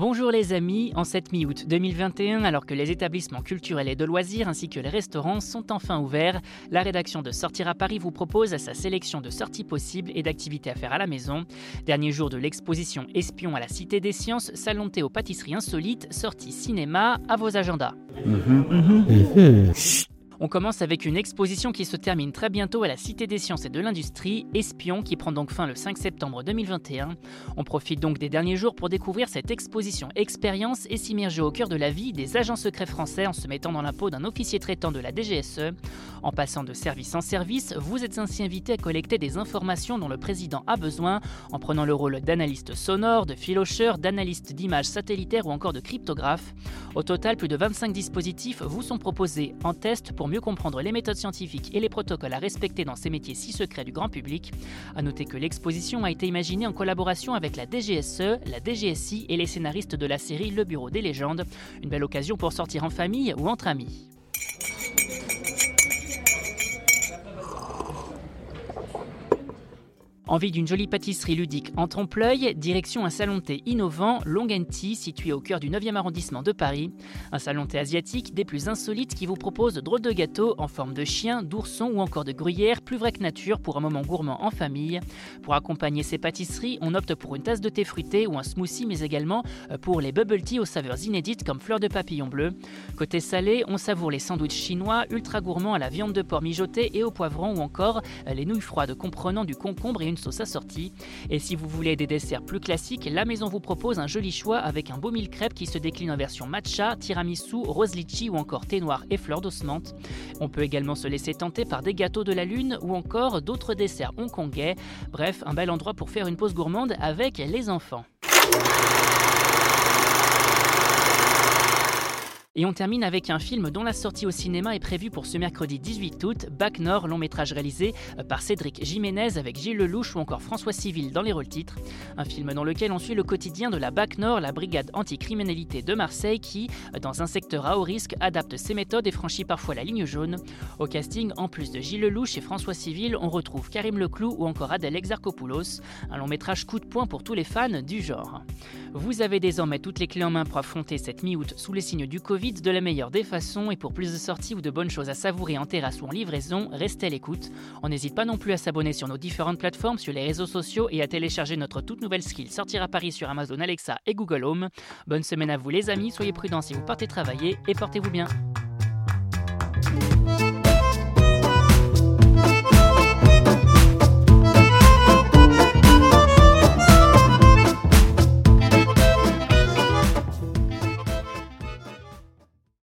Bonjour les amis, en cette mi-août 2021, alors que les établissements culturels et de loisirs ainsi que les restaurants sont enfin ouverts, la rédaction de Sortir à Paris vous propose sa sélection de sorties possibles et d'activités à faire à la maison. Dernier jour de l'exposition Espion à la Cité des Sciences, salon thé aux pâtisseries insolites, sortie cinéma à vos agendas. On commence avec une exposition qui se termine très bientôt à la Cité des Sciences et de l'Industrie, Espion, qui prend donc fin le 5 septembre 2021. On profite donc des derniers jours pour découvrir cette exposition expérience et s'immerger au cœur de la vie des agents secrets français en se mettant dans la peau d'un officier traitant de la DGSE. En passant de service en service, vous êtes ainsi invité à collecter des informations dont le président a besoin, en prenant le rôle d'analyste sonore, de filocheur, d'analyste d'images satellitaires ou encore de cryptographe. Au total, plus de 25 dispositifs vous sont proposés en test pour mieux comprendre les méthodes scientifiques et les protocoles à respecter dans ces métiers si secrets du grand public. A noter que l'exposition a été imaginée en collaboration avec la DGSE, la DGSI et les scénaristes de la série Le Bureau des légendes. Une belle occasion pour sortir en famille ou entre amis. Envie d'une jolie pâtisserie ludique en trompe-l'œil, direction un salon thé innovant, Long Tea, situé au cœur du 9e arrondissement de Paris. Un salon thé asiatique des plus insolites qui vous propose de drôles de gâteaux en forme de chien, d'ourson ou encore de gruyère, plus vrai que nature pour un moment gourmand en famille. Pour accompagner ces pâtisseries, on opte pour une tasse de thé fruité ou un smoothie, mais également euh, pour les bubble tea aux saveurs inédites comme fleurs de papillon bleu. Côté salé, on savoure les sandwichs chinois ultra gourmands à la viande de porc mijotée et au poivron ou encore euh, les nouilles froides comprenant du concombre et une sauce assortie. Et si vous voulez des desserts plus classiques, la maison vous propose un joli choix avec un beau mille crêpes qui se décline en version matcha, tiramisu, rose litchi ou encore thé noir et fleurs d'osmante. On peut également se laisser tenter par des gâteaux de la lune ou encore d'autres desserts hongkongais. Bref, un bel endroit pour faire une pause gourmande avec les enfants. Et on termine avec un film dont la sortie au cinéma est prévue pour ce mercredi 18 août, Bac Nord, long métrage réalisé euh, par Cédric Jiménez avec Gilles Lelouch ou encore François Civil dans les rôles titres. Un film dans lequel on suit le quotidien de la Bac Nord, la brigade anticriminalité de Marseille qui, euh, dans un secteur à haut risque, adapte ses méthodes et franchit parfois la ligne jaune. Au casting, en plus de Gilles Lelouch et François Civil, on retrouve Karim Leclou ou encore Adèle Exarchopoulos. Un long métrage coup de poing pour tous les fans du genre. Vous avez désormais toutes les clés en main pour affronter cette mi-août sous les signes du Covid de la meilleure des façons et pour plus de sorties ou de bonnes choses à savourer en terrasse ou en livraison, restez à l'écoute. On n'hésite pas non plus à s'abonner sur nos différentes plateformes, sur les réseaux sociaux et à télécharger notre toute nouvelle skill Sortir à Paris sur Amazon Alexa et Google Home. Bonne semaine à vous les amis, soyez prudents si vous partez travailler et portez-vous bien.